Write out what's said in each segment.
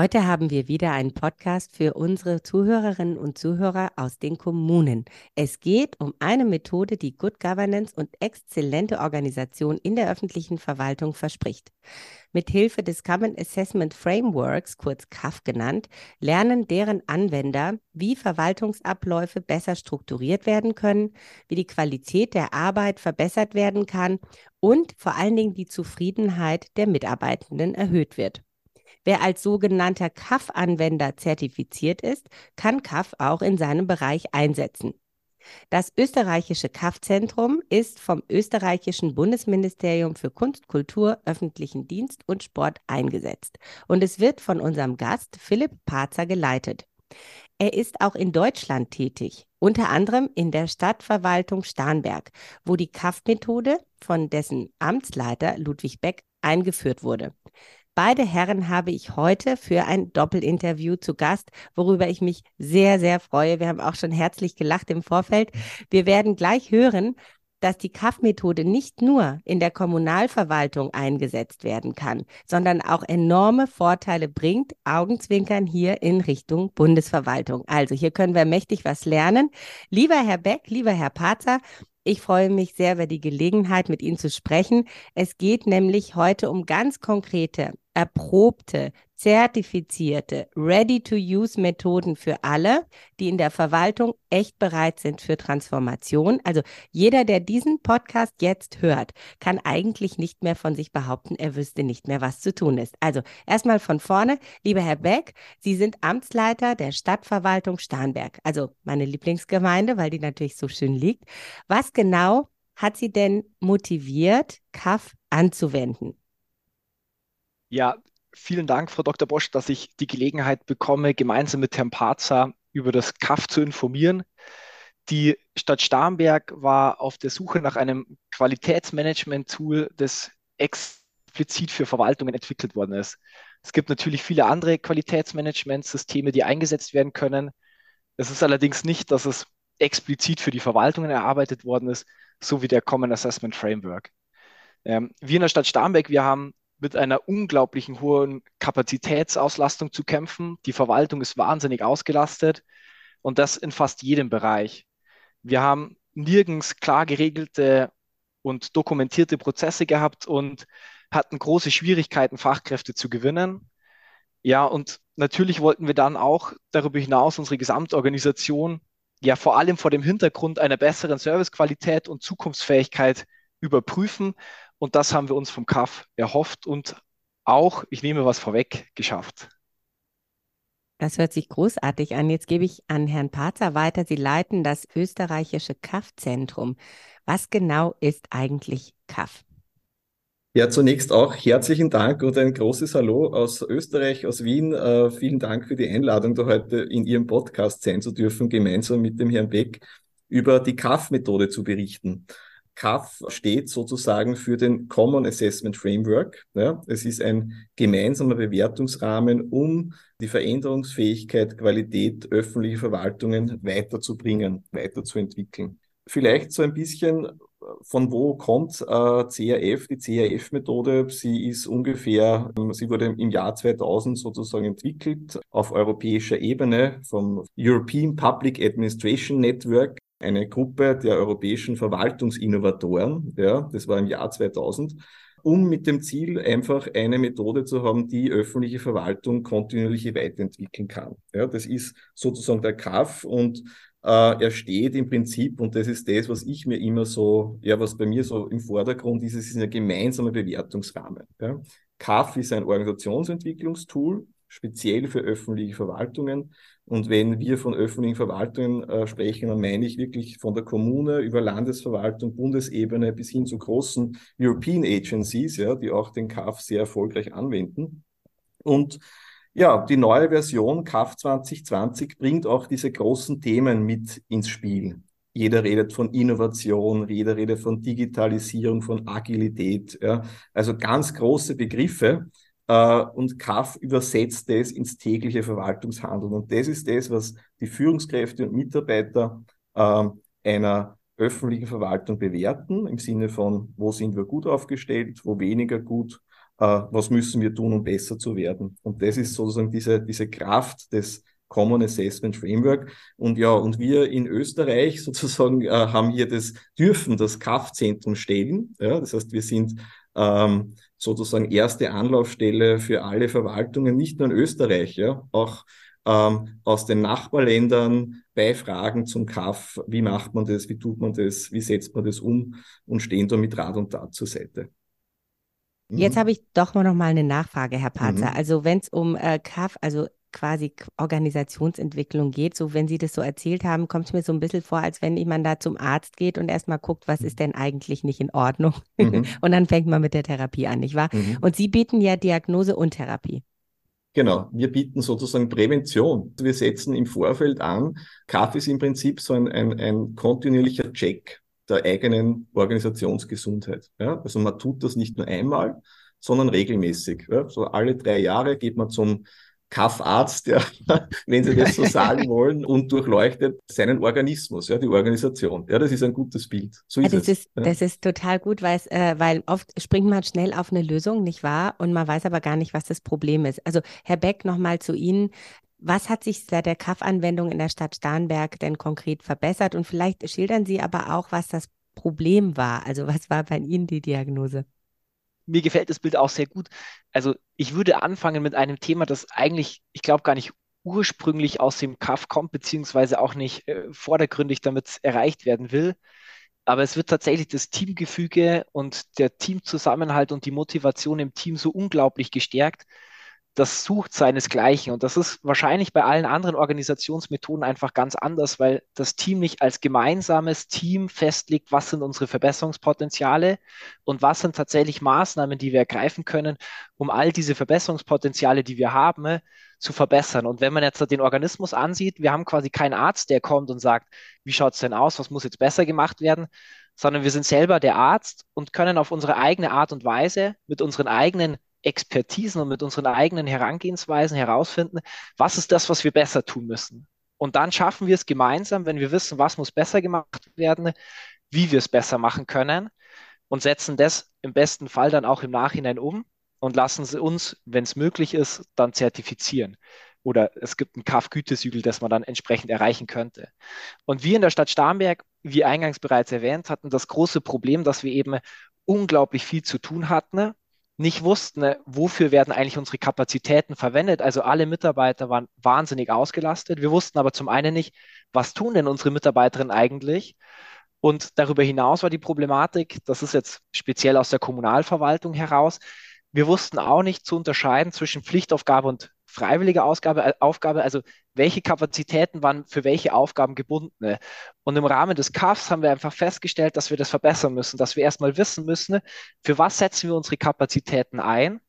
Heute haben wir wieder einen Podcast für unsere Zuhörerinnen und Zuhörer aus den Kommunen. Es geht um eine Methode, die Good Governance und exzellente Organisation in der öffentlichen Verwaltung verspricht. Mit Hilfe des Common Assessment Frameworks, kurz CAF genannt, lernen deren Anwender, wie Verwaltungsabläufe besser strukturiert werden können, wie die Qualität der Arbeit verbessert werden kann und vor allen Dingen die Zufriedenheit der Mitarbeitenden erhöht wird. Wer als sogenannter CAF-Anwender zertifiziert ist, kann CAF auch in seinem Bereich einsetzen. Das österreichische CAF-Zentrum ist vom österreichischen Bundesministerium für Kunst, Kultur, öffentlichen Dienst und Sport eingesetzt und es wird von unserem Gast Philipp Parzer geleitet. Er ist auch in Deutschland tätig, unter anderem in der Stadtverwaltung Starnberg, wo die CAF-Methode von dessen Amtsleiter Ludwig Beck eingeführt wurde. Beide Herren habe ich heute für ein Doppelinterview zu Gast, worüber ich mich sehr, sehr freue. Wir haben auch schon herzlich gelacht im Vorfeld. Wir werden gleich hören, dass die KAF-Methode nicht nur in der Kommunalverwaltung eingesetzt werden kann, sondern auch enorme Vorteile bringt, Augenzwinkern hier in Richtung Bundesverwaltung. Also hier können wir mächtig was lernen. Lieber Herr Beck, lieber Herr Parzer, ich freue mich sehr über die Gelegenheit, mit Ihnen zu sprechen. Es geht nämlich heute um ganz konkrete erprobte, zertifizierte, ready-to-use-Methoden für alle, die in der Verwaltung echt bereit sind für Transformation. Also jeder, der diesen Podcast jetzt hört, kann eigentlich nicht mehr von sich behaupten, er wüsste nicht mehr, was zu tun ist. Also erstmal von vorne, lieber Herr Beck, Sie sind Amtsleiter der Stadtverwaltung Starnberg, also meine Lieblingsgemeinde, weil die natürlich so schön liegt. Was genau hat Sie denn motiviert, CAF anzuwenden? Ja, vielen Dank, Frau Dr. Bosch, dass ich die Gelegenheit bekomme, gemeinsam mit Herrn Parzer über das KAF zu informieren. Die Stadt Starnberg war auf der Suche nach einem Qualitätsmanagement-Tool, das explizit für Verwaltungen entwickelt worden ist. Es gibt natürlich viele andere Qualitätsmanagementsysteme, die eingesetzt werden können. Es ist allerdings nicht, dass es explizit für die Verwaltungen erarbeitet worden ist, so wie der Common Assessment Framework. Ähm, wir in der Stadt Starnberg, wir haben mit einer unglaublichen hohen Kapazitätsauslastung zu kämpfen. Die Verwaltung ist wahnsinnig ausgelastet und das in fast jedem Bereich. Wir haben nirgends klar geregelte und dokumentierte Prozesse gehabt und hatten große Schwierigkeiten, Fachkräfte zu gewinnen. Ja, und natürlich wollten wir dann auch darüber hinaus unsere Gesamtorganisation ja vor allem vor dem Hintergrund einer besseren Servicequalität und Zukunftsfähigkeit überprüfen und das haben wir uns vom CAF erhofft und auch, ich nehme was vorweg, geschafft. Das hört sich großartig an. Jetzt gebe ich an Herrn Parzer weiter. Sie leiten das österreichische CAF-Zentrum. Was genau ist eigentlich CAF? Ja, zunächst auch herzlichen Dank und ein großes Hallo aus Österreich, aus Wien. Äh, vielen Dank für die Einladung, da heute in Ihrem Podcast sein zu dürfen, gemeinsam mit dem Herrn Beck über die CAF-Methode zu berichten. CAF steht sozusagen für den Common Assessment Framework. Ja, es ist ein gemeinsamer Bewertungsrahmen, um die Veränderungsfähigkeit, Qualität öffentlicher Verwaltungen weiterzubringen, weiterzuentwickeln. Vielleicht so ein bisschen von wo kommt äh, CRF, die CRF-Methode? Sie ist ungefähr, sie wurde im Jahr 2000 sozusagen entwickelt auf europäischer Ebene vom European Public Administration Network eine Gruppe der europäischen Verwaltungsinnovatoren, ja, das war im Jahr 2000, um mit dem Ziel einfach eine Methode zu haben, die öffentliche Verwaltung kontinuierlich weiterentwickeln kann. Ja, das ist sozusagen der KAF und äh, er steht im Prinzip, und das ist das, was ich mir immer so, ja, was bei mir so im Vordergrund ist, es ist ein gemeinsamer Bewertungsrahmen. Ja. CAF ist ein Organisationsentwicklungstool, speziell für öffentliche Verwaltungen. Und wenn wir von öffentlichen Verwaltungen äh, sprechen, dann meine ich wirklich von der Kommune über Landesverwaltung, Bundesebene bis hin zu großen European Agencies, ja, die auch den CAF sehr erfolgreich anwenden. Und Ja, die neue Version CAF 2020 bringt auch diese großen Themen mit ins Spiel. Jeder redet von Innovation, jeder redet von Digitalisierung, von Agilität. Ja. Also ganz große Begriffe. Äh, und CAF übersetzt das ins tägliche Verwaltungshandeln. Und das ist das, was die Führungskräfte und Mitarbeiter äh, einer öffentlichen Verwaltung bewerten, im Sinne von, wo sind wir gut aufgestellt, wo weniger gut, äh, was müssen wir tun, um besser zu werden. Und das ist sozusagen diese, diese Kraft des Common Assessment Framework. Und ja, und wir in Österreich sozusagen äh, haben hier das, dürfen das CAF-Zentrum stellen. Ja, das heißt, wir sind ähm, sozusagen erste Anlaufstelle für alle Verwaltungen, nicht nur in Österreich, ja, auch ähm, aus den Nachbarländern bei Fragen zum Kaff, wie macht man das, wie tut man das, wie setzt man das um und stehen da mit Rat und Tat zur Seite. Mhm. Jetzt habe ich doch noch mal eine Nachfrage, Herr Patzer. Mhm. Also wenn es um äh, CAF, also quasi Organisationsentwicklung geht, so wenn Sie das so erzählt haben, kommt es mir so ein bisschen vor, als wenn man da zum Arzt geht und erstmal guckt, was ist denn eigentlich nicht in Ordnung. Mhm. und dann fängt man mit der Therapie an, nicht wahr? Mhm. Und Sie bieten ja Diagnose und Therapie. Genau, wir bieten sozusagen Prävention. Wir setzen im Vorfeld an. Kaffee ist im Prinzip so ein, ein, ein kontinuierlicher Check der eigenen Organisationsgesundheit. Ja? Also man tut das nicht nur einmal, sondern regelmäßig. Ja? So alle drei Jahre geht man zum Kaffarzt, ja, wenn Sie das so sagen wollen, und durchleuchtet seinen Organismus, ja, die Organisation. Ja, das ist ein gutes Bild. So ist das, es. Ist, ja. das ist total gut, weil, äh, weil oft springt man schnell auf eine Lösung, nicht wahr? Und man weiß aber gar nicht, was das Problem ist. Also, Herr Beck, nochmal zu Ihnen. Was hat sich seit der KAF-Anwendung in der Stadt Starnberg denn konkret verbessert? Und vielleicht schildern Sie aber auch, was das Problem war. Also, was war bei Ihnen die Diagnose? Mir gefällt das Bild auch sehr gut. Also ich würde anfangen mit einem Thema, das eigentlich, ich glaube, gar nicht ursprünglich aus dem Kaff kommt, beziehungsweise auch nicht äh, vordergründig damit erreicht werden will. Aber es wird tatsächlich das Teamgefüge und der Teamzusammenhalt und die Motivation im Team so unglaublich gestärkt, das sucht seinesgleichen. Und das ist wahrscheinlich bei allen anderen Organisationsmethoden einfach ganz anders, weil das Team nicht als gemeinsames Team festlegt, was sind unsere Verbesserungspotenziale und was sind tatsächlich Maßnahmen, die wir ergreifen können, um all diese Verbesserungspotenziale, die wir haben, zu verbessern. Und wenn man jetzt den Organismus ansieht, wir haben quasi keinen Arzt, der kommt und sagt, wie schaut es denn aus, was muss jetzt besser gemacht werden, sondern wir sind selber der Arzt und können auf unsere eigene Art und Weise mit unseren eigenen Expertisen und mit unseren eigenen Herangehensweisen herausfinden, was ist das, was wir besser tun müssen. Und dann schaffen wir es gemeinsam, wenn wir wissen, was muss besser gemacht werden, wie wir es besser machen können und setzen das im besten Fall dann auch im Nachhinein um und lassen sie uns, wenn es möglich ist, dann zertifizieren. Oder es gibt ein KAF-Gütesiegel, das man dann entsprechend erreichen könnte. Und wir in der Stadt Starnberg, wie eingangs bereits erwähnt, hatten das große Problem, dass wir eben unglaublich viel zu tun hatten nicht wussten, ne, wofür werden eigentlich unsere Kapazitäten verwendet. Also alle Mitarbeiter waren wahnsinnig ausgelastet. Wir wussten aber zum einen nicht, was tun denn unsere Mitarbeiterinnen eigentlich? Und darüber hinaus war die Problematik, das ist jetzt speziell aus der Kommunalverwaltung heraus, wir wussten auch nicht zu unterscheiden zwischen Pflichtaufgabe und freiwillige Ausgabe, äh, Aufgabe, also welche Kapazitäten waren für welche Aufgaben gebunden. Und im Rahmen des CAFs haben wir einfach festgestellt, dass wir das verbessern müssen, dass wir erstmal wissen müssen, für was setzen wir unsere Kapazitäten ein.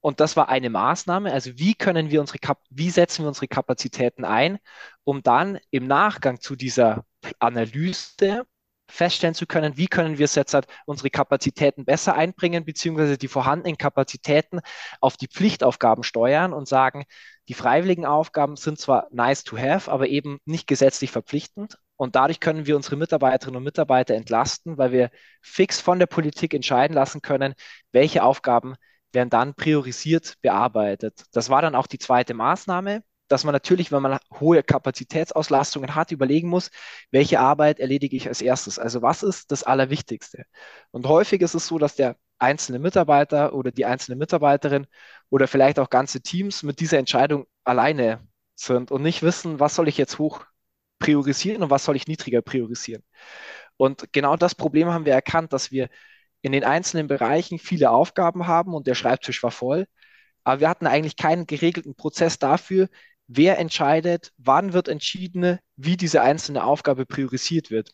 Und das war eine Maßnahme. Also wie können wir unsere, Kap wie setzen wir unsere Kapazitäten ein, um dann im Nachgang zu dieser Analyse feststellen zu können, wie können wir jetzt halt unsere Kapazitäten besser einbringen, beziehungsweise die vorhandenen Kapazitäten auf die Pflichtaufgaben steuern und sagen, die freiwilligen Aufgaben sind zwar nice to have, aber eben nicht gesetzlich verpflichtend. Und dadurch können wir unsere Mitarbeiterinnen und Mitarbeiter entlasten, weil wir fix von der Politik entscheiden lassen können, welche Aufgaben werden dann priorisiert bearbeitet. Das war dann auch die zweite Maßnahme, dass man natürlich, wenn man hohe Kapazitätsauslastungen hat, überlegen muss, welche Arbeit erledige ich als erstes. Also was ist das Allerwichtigste? Und häufig ist es so, dass der einzelne Mitarbeiter oder die einzelne Mitarbeiterin oder vielleicht auch ganze Teams mit dieser Entscheidung alleine sind und nicht wissen, was soll ich jetzt hoch priorisieren und was soll ich niedriger priorisieren. Und genau das Problem haben wir erkannt, dass wir in den einzelnen Bereichen viele Aufgaben haben und der Schreibtisch war voll. Aber wir hatten eigentlich keinen geregelten Prozess dafür, wer entscheidet, wann wird entschieden, wie diese einzelne Aufgabe priorisiert wird.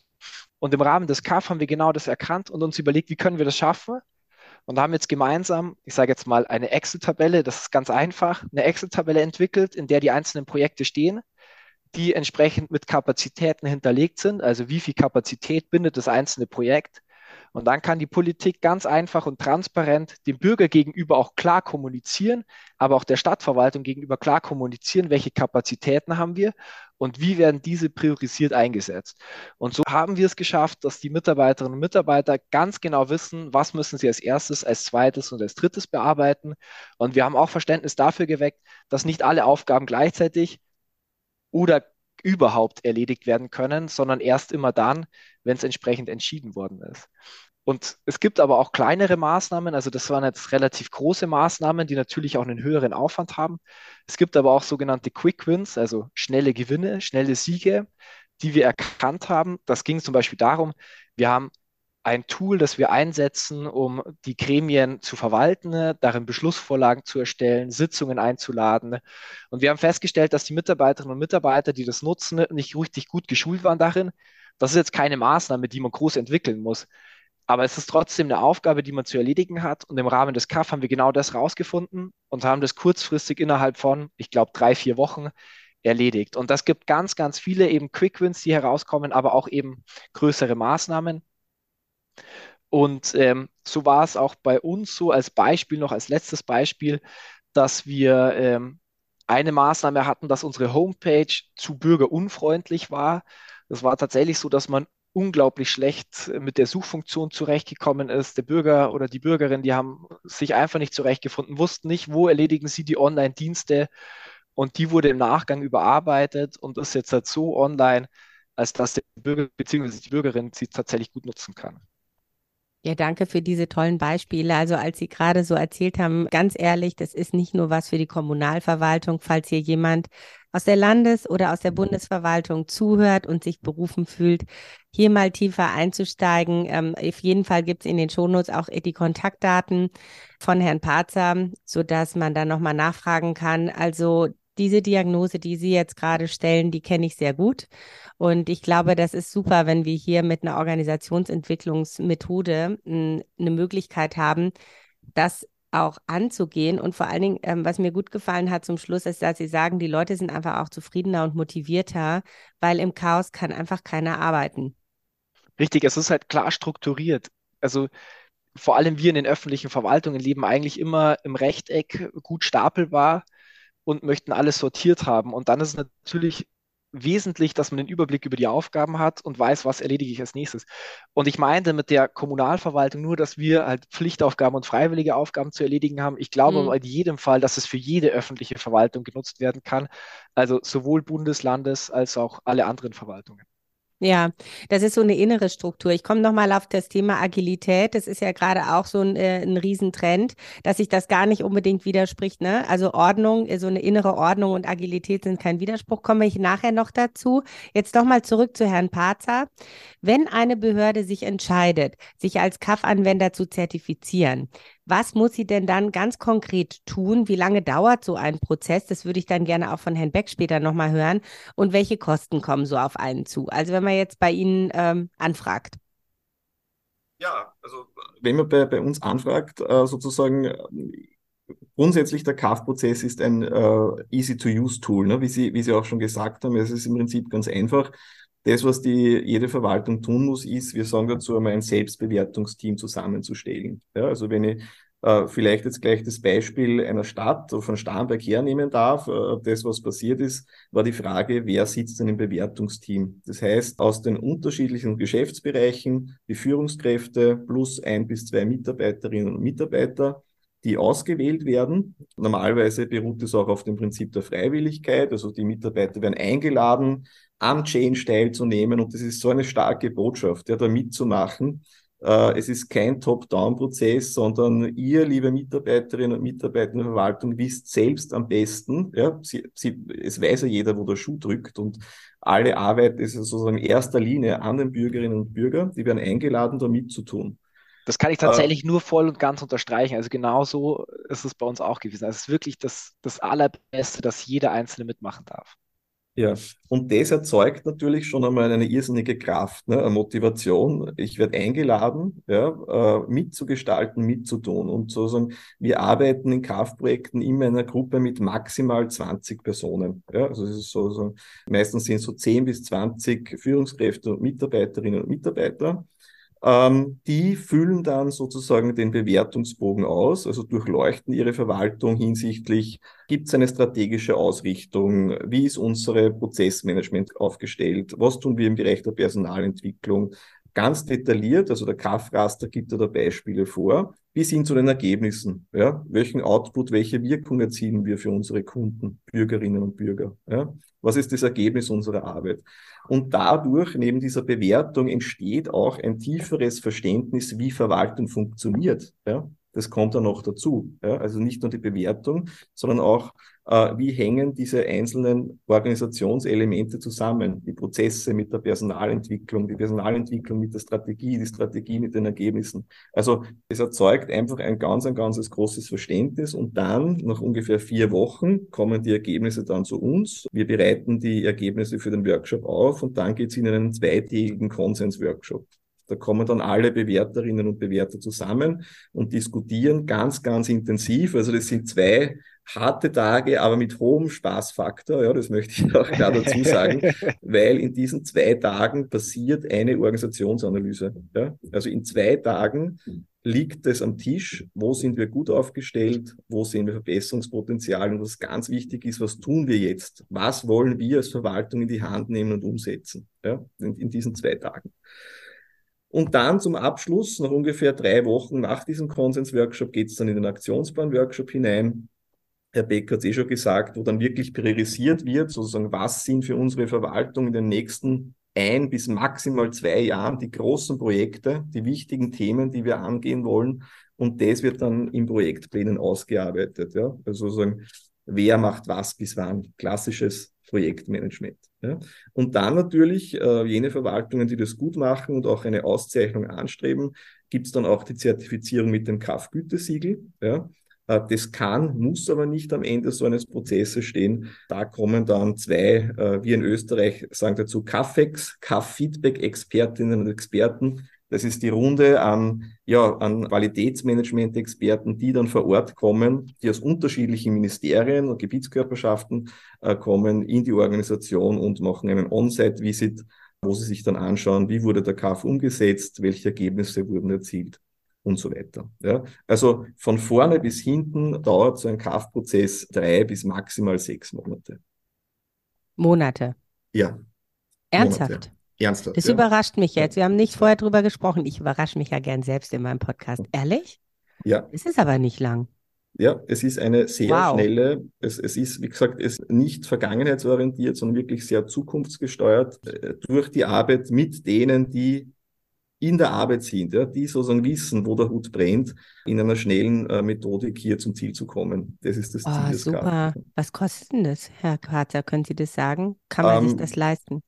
Und im Rahmen des CAF haben wir genau das erkannt und uns überlegt, wie können wir das schaffen? und haben jetzt gemeinsam, ich sage jetzt mal, eine Excel-Tabelle, das ist ganz einfach, eine Excel-Tabelle entwickelt, in der die einzelnen Projekte stehen, die entsprechend mit Kapazitäten hinterlegt sind, also wie viel Kapazität bindet das einzelne Projekt und dann kann die Politik ganz einfach und transparent dem Bürger gegenüber auch klar kommunizieren, aber auch der Stadtverwaltung gegenüber klar kommunizieren, welche Kapazitäten haben wir und wie werden diese priorisiert eingesetzt. Und so haben wir es geschafft, dass die Mitarbeiterinnen und Mitarbeiter ganz genau wissen, was müssen sie als erstes, als zweites und als drittes bearbeiten. Und wir haben auch Verständnis dafür geweckt, dass nicht alle Aufgaben gleichzeitig oder überhaupt erledigt werden können, sondern erst immer dann, wenn es entsprechend entschieden worden ist. Und es gibt aber auch kleinere Maßnahmen, also das waren jetzt relativ große Maßnahmen, die natürlich auch einen höheren Aufwand haben. Es gibt aber auch sogenannte Quick Wins, also schnelle Gewinne, schnelle Siege, die wir erkannt haben. Das ging zum Beispiel darum, wir haben ein Tool, das wir einsetzen, um die Gremien zu verwalten, darin Beschlussvorlagen zu erstellen, Sitzungen einzuladen. Und wir haben festgestellt, dass die Mitarbeiterinnen und Mitarbeiter, die das nutzen, nicht richtig gut geschult waren darin. Das ist jetzt keine Maßnahme, die man groß entwickeln muss. Aber es ist trotzdem eine Aufgabe, die man zu erledigen hat. Und im Rahmen des CAF haben wir genau das rausgefunden und haben das kurzfristig innerhalb von, ich glaube, drei, vier Wochen erledigt. Und das gibt ganz, ganz viele eben Quick Wins, die herauskommen, aber auch eben größere Maßnahmen. Und ähm, so war es auch bei uns so als Beispiel, noch als letztes Beispiel, dass wir ähm, eine Maßnahme hatten, dass unsere Homepage zu bürgerunfreundlich war. Das war tatsächlich so, dass man unglaublich schlecht mit der Suchfunktion zurechtgekommen ist. Der Bürger oder die Bürgerin, die haben sich einfach nicht zurechtgefunden, wussten nicht, wo erledigen sie die Online-Dienste. Und die wurde im Nachgang überarbeitet und ist jetzt halt so online, als dass der Bürger bzw. die Bürgerin sie tatsächlich gut nutzen kann. Ja, danke für diese tollen Beispiele. Also als Sie gerade so erzählt haben, ganz ehrlich, das ist nicht nur was für die Kommunalverwaltung. Falls hier jemand aus der Landes- oder aus der Bundesverwaltung zuhört und sich berufen fühlt, hier mal tiefer einzusteigen. Ähm, auf jeden Fall gibt es in den Shownotes auch die Kontaktdaten von Herrn Parzer, sodass man dann nochmal nachfragen kann. Also diese Diagnose, die Sie jetzt gerade stellen, die kenne ich sehr gut. Und ich glaube, das ist super, wenn wir hier mit einer Organisationsentwicklungsmethode eine Möglichkeit haben, das auch anzugehen. Und vor allen Dingen, ähm, was mir gut gefallen hat zum Schluss, ist, dass Sie sagen, die Leute sind einfach auch zufriedener und motivierter, weil im Chaos kann einfach keiner arbeiten. Richtig, es ist halt klar strukturiert. Also vor allem wir in den öffentlichen Verwaltungen leben eigentlich immer im Rechteck gut stapelbar und möchten alles sortiert haben. Und dann ist es natürlich wesentlich, dass man den Überblick über die Aufgaben hat und weiß, was erledige ich als nächstes. Und ich meinte mit der Kommunalverwaltung nur, dass wir halt Pflichtaufgaben und freiwillige Aufgaben zu erledigen haben. Ich glaube mhm. aber in jedem Fall, dass es für jede öffentliche Verwaltung genutzt werden kann. Also sowohl Bundeslandes als auch alle anderen Verwaltungen. Ja, das ist so eine innere Struktur. Ich komme nochmal auf das Thema Agilität. Das ist ja gerade auch so ein, äh, ein Riesentrend, dass sich das gar nicht unbedingt widerspricht. Ne? Also Ordnung, so eine innere Ordnung und Agilität sind kein Widerspruch. Komme ich nachher noch dazu. Jetzt nochmal zurück zu Herrn Parzer. Wenn eine Behörde sich entscheidet, sich als CAF-Anwender zu zertifizieren, was muss sie denn dann ganz konkret tun? Wie lange dauert so ein Prozess? Das würde ich dann gerne auch von Herrn Beck später nochmal hören. Und welche Kosten kommen so auf einen zu? Also wenn man jetzt bei Ihnen ähm, anfragt. Ja, also wenn man bei, bei uns anfragt, äh, sozusagen grundsätzlich der CAF-Prozess ist ein äh, Easy-to-Use-Tool, ne? wie, Sie, wie Sie auch schon gesagt haben. Es ist im Prinzip ganz einfach. Das, was die, jede Verwaltung tun muss, ist, wir sagen dazu einmal ein Selbstbewertungsteam zusammenzustellen. Ja, also wenn ich äh, vielleicht jetzt gleich das Beispiel einer Stadt von Starnberg hernehmen darf, äh, das, was passiert ist, war die Frage, wer sitzt denn im Bewertungsteam? Das heißt, aus den unterschiedlichen Geschäftsbereichen die Führungskräfte plus ein bis zwei Mitarbeiterinnen und Mitarbeiter die ausgewählt werden. Normalerweise beruht es auch auf dem Prinzip der Freiwilligkeit, also die Mitarbeiter werden eingeladen, am Change teilzunehmen und das ist so eine starke Botschaft, ja, da mitzumachen. Äh, es ist kein Top-Down-Prozess, sondern ihr, liebe Mitarbeiterinnen und Mitarbeiter in der Verwaltung, wisst selbst am besten, ja, sie, sie, es weiß ja jeder, wo der Schuh drückt und alle Arbeit ist sozusagen in erster Linie an den Bürgerinnen und Bürgern, die werden eingeladen, da mitzutun. Das kann ich tatsächlich äh, nur voll und ganz unterstreichen. Also genau so ist es bei uns auch gewesen. Also es ist wirklich das, das Allerbeste, dass jeder Einzelne mitmachen darf. Ja, und das erzeugt natürlich schon einmal eine irrsinnige Kraft, ne, eine Motivation. Ich werde eingeladen, ja, äh, mitzugestalten, mitzutun. Und sozusagen, wir arbeiten in Kraftprojekten immer in einer Gruppe mit maximal 20 Personen. Ja, also es ist so, meistens sind es so 10 bis 20 Führungskräfte und Mitarbeiterinnen und Mitarbeiter. Ähm, die füllen dann sozusagen den Bewertungsbogen aus, also durchleuchten ihre Verwaltung hinsichtlich, gibt es eine strategische Ausrichtung, wie ist unsere Prozessmanagement aufgestellt, was tun wir im Bereich der Personalentwicklung, ganz detailliert, also der Kraftraster gibt da Beispiele vor, bis hin zu den Ergebnissen. Ja? Welchen Output, welche Wirkung erzielen wir für unsere Kunden, Bürgerinnen und Bürger? Ja? Was ist das Ergebnis unserer Arbeit? Und dadurch, neben dieser Bewertung, entsteht auch ein tieferes Verständnis, wie Verwaltung funktioniert. Ja? Das kommt dann noch dazu. Ja? Also nicht nur die Bewertung, sondern auch, wie hängen diese einzelnen Organisationselemente zusammen. Die Prozesse mit der Personalentwicklung, die Personalentwicklung mit der Strategie, die Strategie mit den Ergebnissen. Also es erzeugt einfach ein ganz, ein ganzes großes Verständnis und dann, nach ungefähr vier Wochen, kommen die Ergebnisse dann zu uns. Wir bereiten die Ergebnisse für den Workshop auf und dann geht es in einen zweitägigen Konsens-Workshop. Da kommen dann alle Bewerterinnen und Bewerter zusammen und diskutieren ganz, ganz intensiv. Also das sind zwei harte Tage, aber mit hohem Spaßfaktor. Ja, das möchte ich auch klar dazu sagen, weil in diesen zwei Tagen passiert eine Organisationsanalyse. Ja? Also in zwei Tagen liegt es am Tisch, wo sind wir gut aufgestellt, wo sehen wir Verbesserungspotenzial und was ganz wichtig ist, was tun wir jetzt? Was wollen wir als Verwaltung in die Hand nehmen und umsetzen? Ja? In, in diesen zwei Tagen. Und dann zum Abschluss, nach ungefähr drei Wochen nach diesem Konsens-Workshop, geht es dann in den Aktionsplan-Workshop hinein. Herr Beck hat es eh schon gesagt, wo dann wirklich priorisiert wird, sozusagen, was sind für unsere Verwaltung in den nächsten ein bis maximal zwei Jahren die großen Projekte, die wichtigen Themen, die wir angehen wollen. Und das wird dann in Projektplänen ausgearbeitet. Ja? Also sozusagen, wer macht was bis wann? Klassisches Projektmanagement. Ja? Und dann natürlich äh, jene Verwaltungen, die das gut machen und auch eine Auszeichnung anstreben, gibt es dann auch die Zertifizierung mit dem KAF-Gütesiegel. Ja? Äh, das kann, muss aber nicht am Ende so eines Prozesses stehen. Da kommen dann zwei, äh, wir in Österreich sagen dazu KAFEX, KAF-Feedback-Expertinnen und Experten, das ist die Runde an, ja, an Qualitätsmanagement-Experten, die dann vor Ort kommen, die aus unterschiedlichen Ministerien und Gebietskörperschaften äh, kommen in die Organisation und machen einen On-Site-Visit, wo sie sich dann anschauen, wie wurde der KAF umgesetzt, welche Ergebnisse wurden erzielt und so weiter. Ja? Also von vorne bis hinten dauert so ein KAF-Prozess drei bis maximal sechs Monate. Monate. Ja. Ernsthaft? Monate. Ernsthaft. Das ja. überrascht mich jetzt. Wir haben nicht vorher drüber gesprochen. Ich überrasche mich ja gern selbst in meinem Podcast. Ehrlich? Ja. Es ist aber nicht lang. Ja, es ist eine sehr wow. schnelle, es, es ist, wie gesagt, es nicht vergangenheitsorientiert, sondern wirklich sehr zukunftsgesteuert äh, durch die Arbeit mit denen, die in der Arbeit sind, ja, die sozusagen wissen, wo der Hut brennt, in einer schnellen äh, Methodik hier zum Ziel zu kommen. Das ist das oh, Ziel des Super. Karten. Was kostet denn das, Herr Kater? Können Sie das sagen? Kann man ähm, sich das leisten?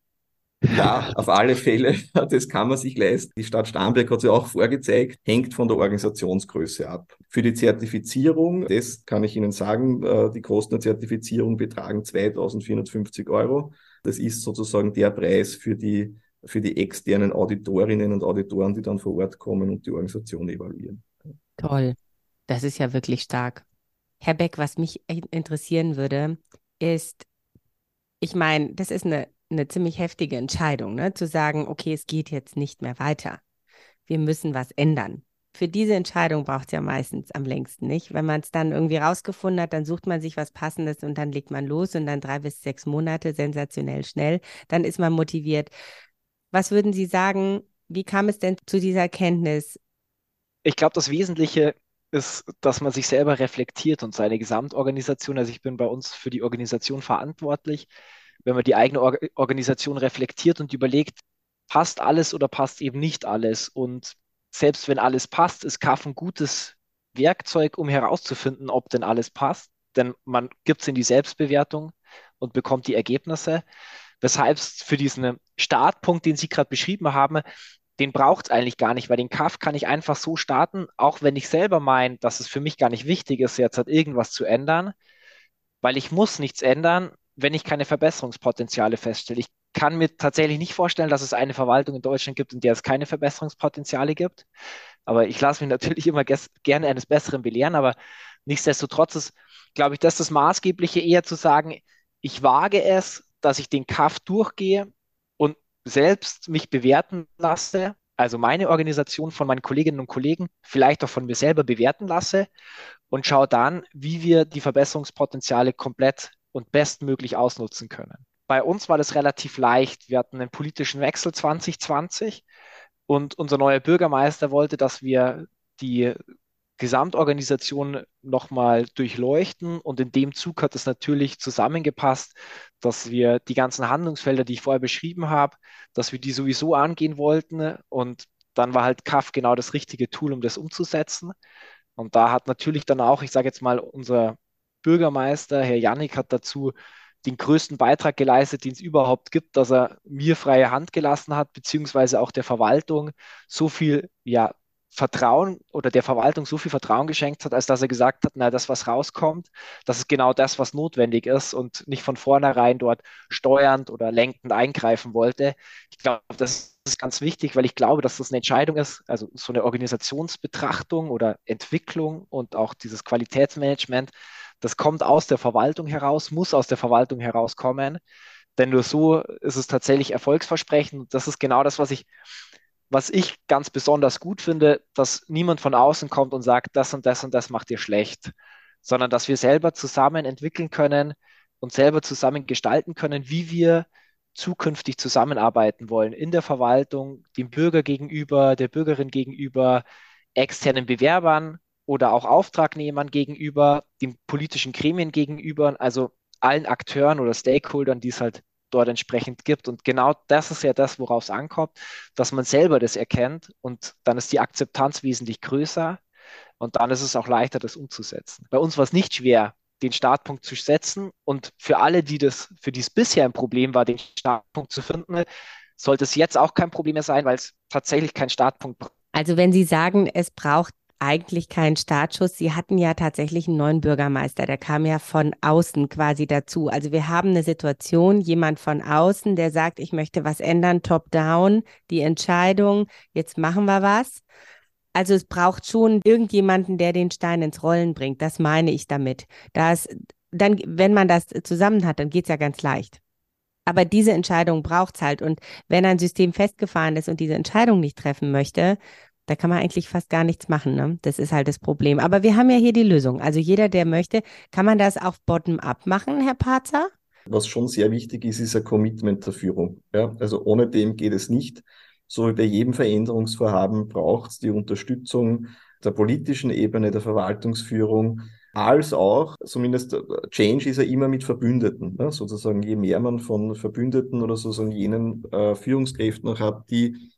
Ja, auf alle Fälle, das kann man sich leisten. Die Stadt Starnberg hat sie auch vorgezeigt, hängt von der Organisationsgröße ab. Für die Zertifizierung, das kann ich Ihnen sagen, äh, die Kosten der Zertifizierung betragen 2450 Euro. Das ist sozusagen der Preis für die, für die externen Auditorinnen und Auditoren, die dann vor Ort kommen und die Organisation evaluieren. Toll. Das ist ja wirklich stark. Herr Beck, was mich interessieren würde, ist, ich meine, das ist eine eine ziemlich heftige Entscheidung, ne? zu sagen, okay, es geht jetzt nicht mehr weiter. Wir müssen was ändern. Für diese Entscheidung braucht es ja meistens am längsten nicht. Wenn man es dann irgendwie rausgefunden hat, dann sucht man sich was Passendes und dann legt man los und dann drei bis sechs Monate sensationell schnell. Dann ist man motiviert. Was würden Sie sagen? Wie kam es denn zu dieser Erkenntnis? Ich glaube, das Wesentliche ist, dass man sich selber reflektiert und seine Gesamtorganisation. Also ich bin bei uns für die Organisation verantwortlich wenn man die eigene Or Organisation reflektiert und überlegt, passt alles oder passt eben nicht alles. Und selbst wenn alles passt, ist CAF ein gutes Werkzeug, um herauszufinden, ob denn alles passt. Denn man gibt es in die Selbstbewertung und bekommt die Ergebnisse. Weshalb es für diesen Startpunkt, den Sie gerade beschrieben haben, den braucht es eigentlich gar nicht, weil den CAF kann ich einfach so starten, auch wenn ich selber meine, dass es für mich gar nicht wichtig ist, jetzt halt irgendwas zu ändern, weil ich muss nichts ändern, wenn ich keine Verbesserungspotenziale feststelle. Ich kann mir tatsächlich nicht vorstellen, dass es eine Verwaltung in Deutschland gibt, in der es keine Verbesserungspotenziale gibt. Aber ich lasse mich natürlich immer gerne eines Besseren belehren. Aber nichtsdestotrotz ist, glaube ich, das das Maßgebliche eher zu sagen, ich wage es, dass ich den Kaff durchgehe und selbst mich bewerten lasse, also meine Organisation von meinen Kolleginnen und Kollegen, vielleicht auch von mir selber bewerten lasse und schaue dann, wie wir die Verbesserungspotenziale komplett und bestmöglich ausnutzen können. Bei uns war das relativ leicht. Wir hatten einen politischen Wechsel 2020 und unser neuer Bürgermeister wollte, dass wir die Gesamtorganisation nochmal durchleuchten. Und in dem Zug hat es natürlich zusammengepasst, dass wir die ganzen Handlungsfelder, die ich vorher beschrieben habe, dass wir die sowieso angehen wollten. Und dann war halt CAF genau das richtige Tool, um das umzusetzen. Und da hat natürlich dann auch, ich sage jetzt mal, unser Bürgermeister, Herr Jannik, hat dazu den größten Beitrag geleistet, den es überhaupt gibt, dass er mir freie Hand gelassen hat, beziehungsweise auch der Verwaltung so viel ja, Vertrauen oder der Verwaltung so viel Vertrauen geschenkt hat, als dass er gesagt hat, na, das, was rauskommt, das ist genau das, was notwendig ist und nicht von vornherein dort steuernd oder lenkend eingreifen wollte. Ich glaube, das ist ganz wichtig, weil ich glaube, dass das eine Entscheidung ist, also so eine Organisationsbetrachtung oder Entwicklung und auch dieses Qualitätsmanagement, das kommt aus der Verwaltung heraus, muss aus der Verwaltung herauskommen, denn nur so ist es tatsächlich erfolgsversprechend. Das ist genau das, was ich was ich ganz besonders gut finde, dass niemand von außen kommt und sagt, das und das und das macht ihr schlecht, sondern dass wir selber zusammen entwickeln können und selber zusammen gestalten können, wie wir zukünftig zusammenarbeiten wollen. In der Verwaltung, dem Bürger gegenüber, der Bürgerin gegenüber, externen Bewerbern oder auch Auftragnehmern gegenüber, den politischen Gremien gegenüber, also allen Akteuren oder Stakeholdern, die es halt dort entsprechend gibt. Und genau das ist ja das, worauf es ankommt, dass man selber das erkennt und dann ist die Akzeptanz wesentlich größer und dann ist es auch leichter, das umzusetzen. Bei uns war es nicht schwer, den Startpunkt zu setzen und für alle, die das, für die es bisher ein Problem war, den Startpunkt zu finden, sollte es jetzt auch kein Problem mehr sein, weil es tatsächlich kein Startpunkt braucht. Also wenn Sie sagen, es braucht eigentlich kein Startschuss. Sie hatten ja tatsächlich einen neuen Bürgermeister, der kam ja von außen quasi dazu. Also wir haben eine Situation, jemand von außen, der sagt, ich möchte was ändern, top-down, die Entscheidung, jetzt machen wir was. Also es braucht schon irgendjemanden, der den Stein ins Rollen bringt. Das meine ich damit. Das, dann, wenn man das zusammen hat, dann geht es ja ganz leicht. Aber diese Entscheidung braucht es halt. Und wenn ein System festgefahren ist und diese Entscheidung nicht treffen möchte, da kann man eigentlich fast gar nichts machen. Ne? Das ist halt das Problem. Aber wir haben ja hier die Lösung. Also jeder, der möchte, kann man das auch bottom-up machen, Herr Parzer? Was schon sehr wichtig ist, ist ein Commitment der Führung. Ja? Also ohne dem geht es nicht. So wie bei jedem Veränderungsvorhaben braucht es die Unterstützung der politischen Ebene, der Verwaltungsführung, als auch, zumindest Change ist ja immer mit Verbündeten. Ne? Sozusagen, je mehr man von Verbündeten oder sozusagen jenen äh, Führungskräften noch hat, die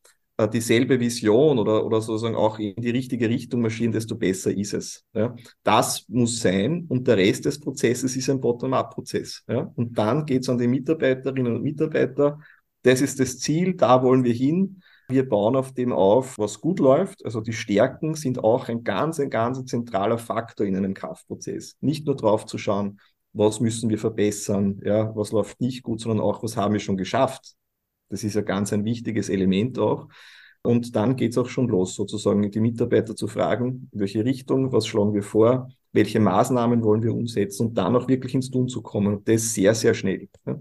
dieselbe Vision oder, oder sozusagen auch in die richtige Richtung marschieren, desto besser ist es. Ja. Das muss sein und der Rest des Prozesses ist ein Bottom-up-Prozess. Ja. Und dann geht es an die Mitarbeiterinnen und Mitarbeiter. Das ist das Ziel, da wollen wir hin. Wir bauen auf dem auf, was gut läuft. Also die Stärken sind auch ein ganz, ein ganz zentraler Faktor in einem Kraftprozess. Nicht nur drauf zu schauen, was müssen wir verbessern, ja, was läuft nicht gut, sondern auch, was haben wir schon geschafft. Das ist ja ganz ein wichtiges Element auch. Und dann geht es auch schon los, sozusagen die Mitarbeiter zu fragen, in welche Richtung, was schlagen wir vor, welche Maßnahmen wollen wir umsetzen und dann auch wirklich ins Tun zu kommen. Und das sehr, sehr schnell. Ja.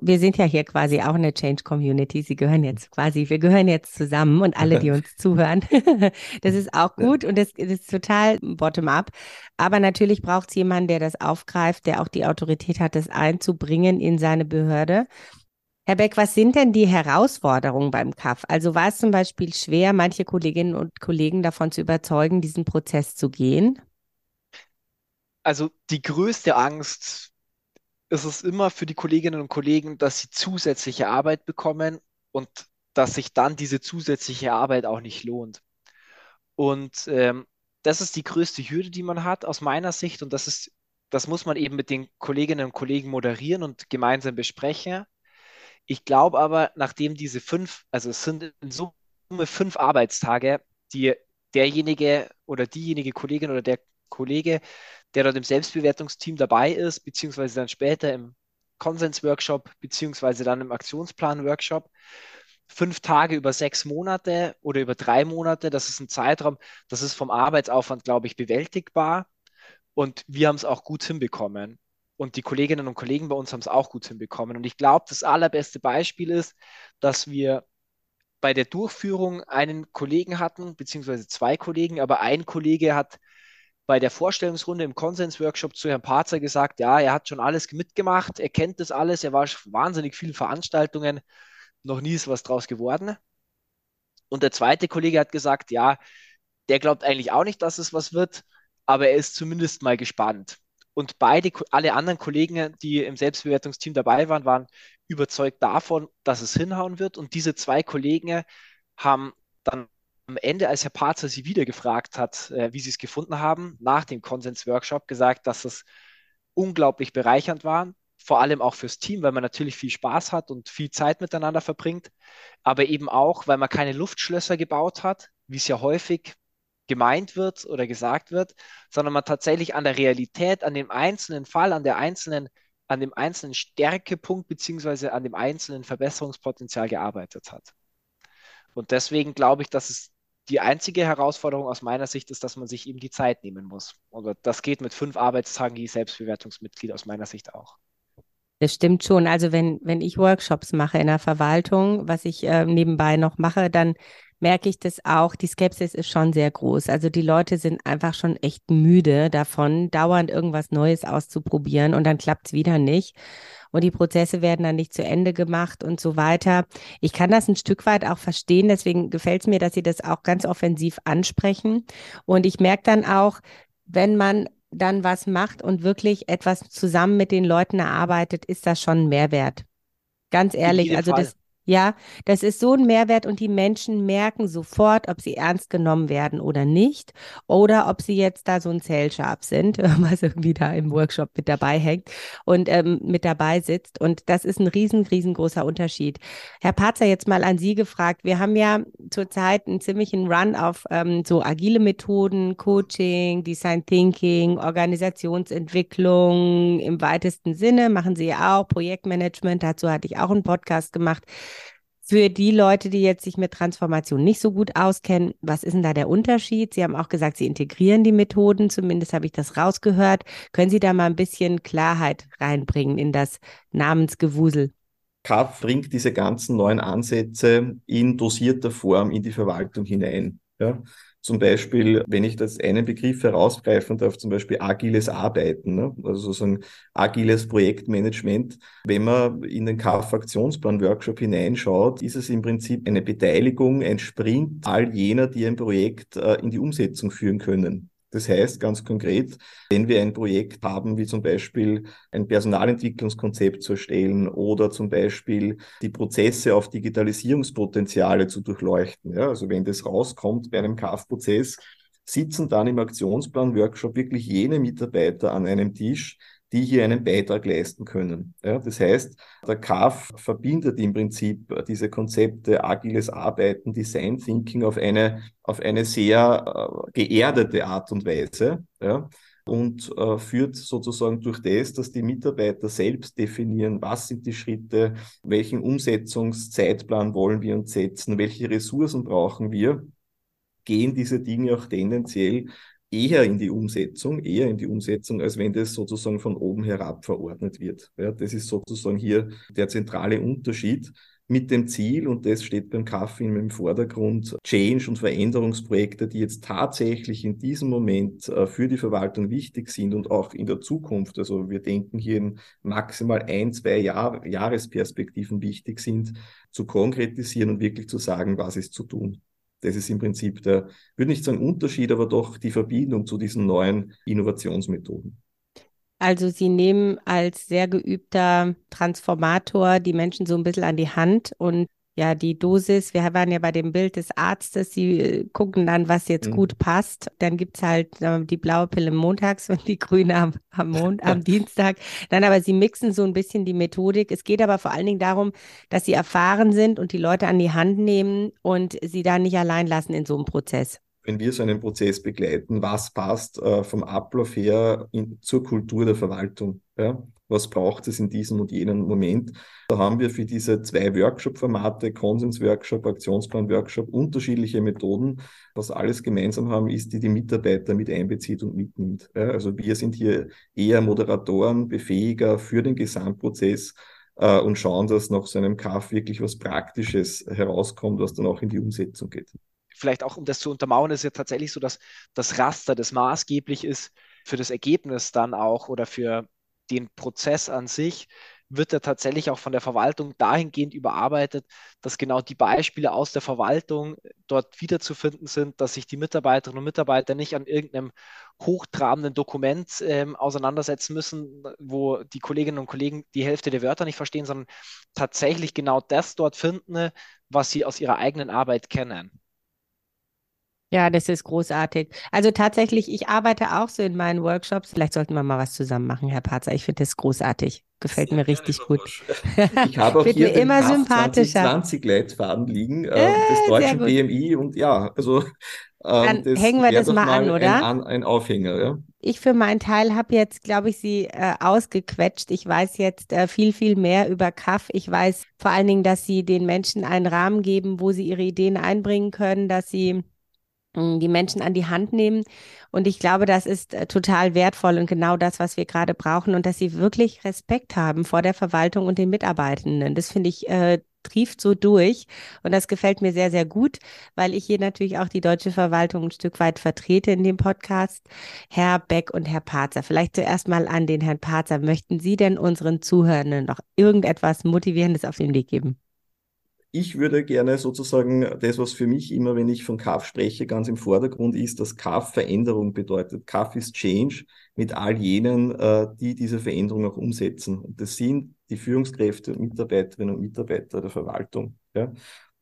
Wir sind ja hier quasi auch eine Change Community. Sie gehören jetzt quasi, wir gehören jetzt zusammen und alle, die uns zuhören. das ist auch gut und das, das ist total bottom-up. Aber natürlich braucht es jemanden, der das aufgreift, der auch die Autorität hat, das einzubringen in seine Behörde. Herr Beck, was sind denn die Herausforderungen beim CAF? Also war es zum Beispiel schwer, manche Kolleginnen und Kollegen davon zu überzeugen, diesen Prozess zu gehen? Also die größte Angst ist es immer für die Kolleginnen und Kollegen, dass sie zusätzliche Arbeit bekommen und dass sich dann diese zusätzliche Arbeit auch nicht lohnt. Und ähm, das ist die größte Hürde, die man hat aus meiner Sicht. Und das ist, das muss man eben mit den Kolleginnen und Kollegen moderieren und gemeinsam besprechen. Ich glaube aber, nachdem diese fünf, also es sind in Summe fünf Arbeitstage, die derjenige oder diejenige Kollegin oder der Kollege, der dort im Selbstbewertungsteam dabei ist, beziehungsweise dann später im Konsens-Workshop beziehungsweise dann im Aktionsplan-Workshop. Fünf Tage über sechs Monate oder über drei Monate, das ist ein Zeitraum, das ist vom Arbeitsaufwand, glaube ich, bewältigbar. Und wir haben es auch gut hinbekommen. Und die Kolleginnen und Kollegen bei uns haben es auch gut hinbekommen. Und ich glaube, das allerbeste Beispiel ist, dass wir bei der Durchführung einen Kollegen hatten, beziehungsweise zwei Kollegen, aber ein Kollege hat bei der Vorstellungsrunde im Konsens-Workshop zu Herrn Parzer gesagt, ja, er hat schon alles mitgemacht, er kennt das alles, er war wahnsinnig vielen Veranstaltungen, noch nie ist was draus geworden. Und der zweite Kollege hat gesagt, ja, der glaubt eigentlich auch nicht, dass es was wird, aber er ist zumindest mal gespannt. Und beide, alle anderen Kollegen, die im Selbstbewertungsteam dabei waren, waren überzeugt davon, dass es hinhauen wird. Und diese zwei Kollegen haben dann am Ende, als Herr Parzer sie wieder gefragt hat, äh, wie sie es gefunden haben, nach dem Konsens-Workshop gesagt, dass es unglaublich bereichernd war, vor allem auch fürs Team, weil man natürlich viel Spaß hat und viel Zeit miteinander verbringt, aber eben auch, weil man keine Luftschlösser gebaut hat, wie es ja häufig gemeint wird oder gesagt wird, sondern man tatsächlich an der Realität, an dem einzelnen Fall, an der einzelnen, an dem einzelnen Stärkepunkt beziehungsweise an dem einzelnen Verbesserungspotenzial gearbeitet hat. Und deswegen glaube ich, dass es die einzige Herausforderung aus meiner Sicht ist, dass man sich eben die Zeit nehmen muss. Und das geht mit fünf Arbeitstagen je Selbstbewertungsmitglied aus meiner Sicht auch. Das stimmt schon. Also wenn, wenn ich Workshops mache in der Verwaltung, was ich äh, nebenbei noch mache, dann merke ich das auch. Die Skepsis ist schon sehr groß. Also die Leute sind einfach schon echt müde davon, dauernd irgendwas Neues auszuprobieren und dann klappt es wieder nicht und die Prozesse werden dann nicht zu Ende gemacht und so weiter. Ich kann das ein Stück weit auch verstehen, deswegen gefällt es mir, dass Sie das auch ganz offensiv ansprechen. Und ich merke dann auch, wenn man dann was macht und wirklich etwas zusammen mit den Leuten erarbeitet, ist das schon ein Mehrwert. Ganz ehrlich, also Fall. das, ja, das ist so ein Mehrwert und die Menschen merken sofort, ob sie ernst genommen werden oder nicht oder ob sie jetzt da so ein Zellschab sind, was irgendwie da im Workshop mit dabei hängt und ähm, mit dabei sitzt. Und das ist ein riesen, riesengroßer Unterschied. Herr Patzer, jetzt mal an Sie gefragt. Wir haben ja zurzeit einen ziemlichen Run auf ähm, so agile Methoden, Coaching, Design Thinking, Organisationsentwicklung im weitesten Sinne. Machen Sie ja auch Projektmanagement. Dazu hatte ich auch einen Podcast gemacht. Für die Leute, die jetzt sich mit Transformation nicht so gut auskennen, was ist denn da der Unterschied? Sie haben auch gesagt, Sie integrieren die Methoden, zumindest habe ich das rausgehört. Können Sie da mal ein bisschen Klarheit reinbringen in das Namensgewusel? CAF bringt diese ganzen neuen Ansätze in dosierter Form in die Verwaltung hinein. Ja? Zum Beispiel, wenn ich das einen Begriff herausgreifen darf, zum Beispiel agiles Arbeiten, ne? also sozusagen agiles Projektmanagement. Wenn man in den KAF-Aktionsplan-Workshop hineinschaut, ist es im Prinzip eine Beteiligung, ein Sprint all jener, die ein Projekt äh, in die Umsetzung führen können. Das heißt ganz konkret, wenn wir ein Projekt haben, wie zum Beispiel ein Personalentwicklungskonzept zu erstellen oder zum Beispiel die Prozesse auf Digitalisierungspotenziale zu durchleuchten, ja, also wenn das rauskommt bei einem KAF-Prozess, sitzen dann im Aktionsplan-Workshop wirklich jene Mitarbeiter an einem Tisch, die hier einen Beitrag leisten können. Ja, das heißt, der CAF verbindet im Prinzip diese Konzepte agiles Arbeiten, Design Thinking auf eine, auf eine sehr äh, geerdete Art und Weise. Ja, und äh, führt sozusagen durch das, dass die Mitarbeiter selbst definieren, was sind die Schritte, welchen Umsetzungszeitplan wollen wir uns setzen, welche Ressourcen brauchen wir, gehen diese Dinge auch tendenziell eher in die Umsetzung, eher in die Umsetzung, als wenn das sozusagen von oben herab verordnet wird. Ja, das ist sozusagen hier der zentrale Unterschied mit dem Ziel, und das steht beim Kaffee im Vordergrund, Change- und Veränderungsprojekte, die jetzt tatsächlich in diesem Moment äh, für die Verwaltung wichtig sind und auch in der Zukunft, also wir denken hier in maximal ein, zwei Jahr Jahresperspektiven wichtig sind, zu konkretisieren und wirklich zu sagen, was ist zu tun. Das ist im Prinzip der, würde nicht sagen Unterschied, aber doch die Verbindung zu diesen neuen Innovationsmethoden. Also Sie nehmen als sehr geübter Transformator die Menschen so ein bisschen an die Hand und ja, die Dosis, wir waren ja bei dem Bild des Arztes, sie äh, gucken dann, was jetzt mhm. gut passt. Dann gibt's halt äh, die blaue Pille montags und die grüne am, am, Mond, am Dienstag. Dann aber sie mixen so ein bisschen die Methodik. Es geht aber vor allen Dingen darum, dass sie erfahren sind und die Leute an die Hand nehmen und sie da nicht allein lassen in so einem Prozess wenn wir so einen Prozess begleiten, was passt äh, vom Ablauf her in, zur Kultur der Verwaltung. Ja? Was braucht es in diesem und jenem Moment? Da haben wir für diese zwei Workshop-Formate, Konsens-Workshop, Aktionsplan-Workshop, unterschiedliche Methoden. Was alles gemeinsam haben, ist, die die Mitarbeiter mit einbezieht und mitnimmt. Also wir sind hier eher Moderatoren, Befähiger für den Gesamtprozess äh, und schauen, dass nach so einem Kaff wirklich was Praktisches herauskommt, was dann auch in die Umsetzung geht vielleicht auch um das zu untermauern, ist ja tatsächlich so, dass das Raster, das maßgeblich ist für das Ergebnis dann auch oder für den Prozess an sich wird er tatsächlich auch von der Verwaltung dahingehend überarbeitet, dass genau die Beispiele aus der Verwaltung dort wiederzufinden sind, dass sich die Mitarbeiterinnen und Mitarbeiter nicht an irgendeinem hochtrabenden Dokument ähm, auseinandersetzen müssen, wo die Kolleginnen und Kollegen die Hälfte der Wörter nicht verstehen, sondern tatsächlich genau das dort finden, was sie aus ihrer eigenen Arbeit kennen. Ja, das ist großartig. Also tatsächlich, ich arbeite auch so in meinen Workshops. Vielleicht sollten wir mal was zusammen machen, Herr Parzer. Ich finde das großartig. Gefällt mir richtig gut. Ich habe auch hier den immer sympathischer. 20 Leitfaden liegen äh, äh, des deutschen BMI und ja, also ähm, Dann hängen wir das mal, mal an, oder? Ein, ein Aufhänger, ja. Ich für meinen Teil habe jetzt, glaube ich, Sie äh, ausgequetscht. Ich weiß jetzt äh, viel, viel mehr über Kaff. Ich weiß vor allen Dingen, dass Sie den Menschen einen Rahmen geben, wo sie ihre Ideen einbringen können, dass Sie die Menschen an die Hand nehmen. Und ich glaube, das ist äh, total wertvoll und genau das, was wir gerade brauchen und dass sie wirklich Respekt haben vor der Verwaltung und den Mitarbeitenden. Das finde ich äh, trieft so durch und das gefällt mir sehr, sehr gut, weil ich hier natürlich auch die deutsche Verwaltung ein Stück weit vertrete in dem Podcast. Herr Beck und Herr Parzer, vielleicht zuerst mal an den Herrn Parzer. Möchten Sie denn unseren Zuhörenden noch irgendetwas Motivierendes auf den Weg geben? Ich würde gerne sozusagen das, was für mich immer, wenn ich von CAF spreche, ganz im Vordergrund ist, dass CAF Veränderung bedeutet. CAF ist Change mit all jenen, äh, die diese Veränderung auch umsetzen. Und das sind die Führungskräfte und Mitarbeiterinnen und Mitarbeiter der Verwaltung. Ja.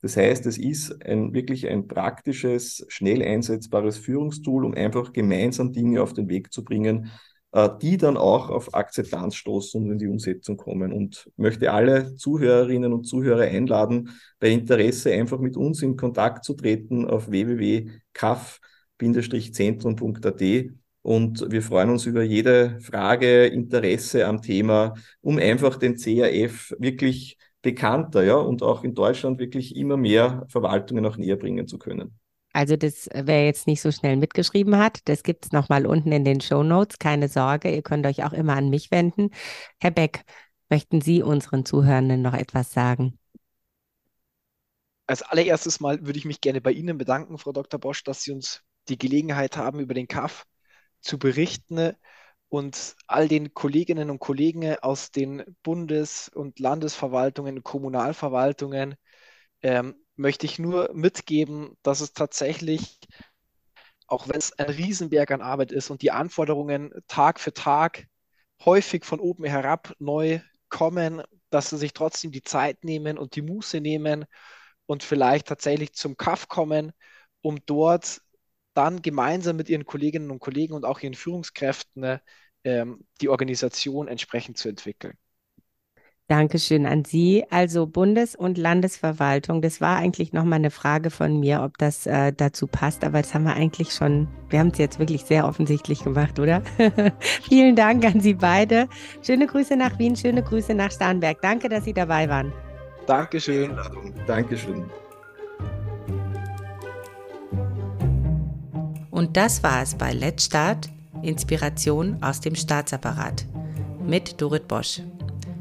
Das heißt, es ist ein, wirklich ein praktisches, schnell einsetzbares Führungstool, um einfach gemeinsam Dinge auf den Weg zu bringen, die dann auch auf Akzeptanz stoßen und in die Umsetzung kommen. Und möchte alle Zuhörerinnen und Zuhörer einladen, bei Interesse einfach mit uns in Kontakt zu treten auf www.kaf-zentrum.at und wir freuen uns über jede Frage, Interesse am Thema, um einfach den CAF wirklich bekannter, ja, und auch in Deutschland wirklich immer mehr Verwaltungen auch näher bringen zu können. Also das, wer jetzt nicht so schnell mitgeschrieben hat, das gibt es nochmal unten in den Show Notes. Keine Sorge, ihr könnt euch auch immer an mich wenden. Herr Beck, möchten Sie unseren Zuhörenden noch etwas sagen? Als allererstes Mal würde ich mich gerne bei Ihnen bedanken, Frau Dr. Bosch, dass Sie uns die Gelegenheit haben, über den CAF zu berichten und all den Kolleginnen und Kollegen aus den Bundes- und Landesverwaltungen, Kommunalverwaltungen ähm, möchte ich nur mitgeben, dass es tatsächlich, auch wenn es ein Riesenberg an Arbeit ist und die Anforderungen Tag für Tag häufig von oben herab neu kommen, dass sie sich trotzdem die Zeit nehmen und die Muße nehmen und vielleicht tatsächlich zum Kaff kommen, um dort dann gemeinsam mit ihren Kolleginnen und Kollegen und auch ihren Führungskräften ähm, die Organisation entsprechend zu entwickeln. Dankeschön an Sie. Also Bundes- und Landesverwaltung, das war eigentlich nochmal eine Frage von mir, ob das äh, dazu passt, aber das haben wir eigentlich schon, wir haben es jetzt wirklich sehr offensichtlich gemacht, oder? Vielen Dank an Sie beide. Schöne Grüße nach Wien, schöne Grüße nach Starnberg. Danke, dass Sie dabei waren. Dankeschön. Dankeschön. Und das war es bei Let's Start, Inspiration aus dem Staatsapparat mit Dorit Bosch.